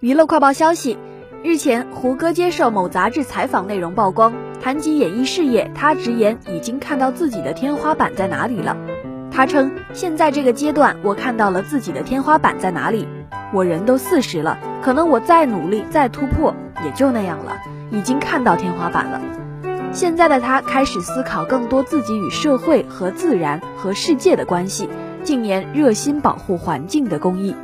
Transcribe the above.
娱乐快报消息：日前，胡歌接受某杂志采访，内容曝光。谈及演艺事业，他直言已经看到自己的天花板在哪里了。他称：“现在这个阶段，我看到了自己的天花板在哪里。我人都四十了，可能我再努力、再突破，也就那样了。已经看到天花板了。现在的他开始思考更多自己与社会和自然和世界的关系。近年热心保护环境的公益。”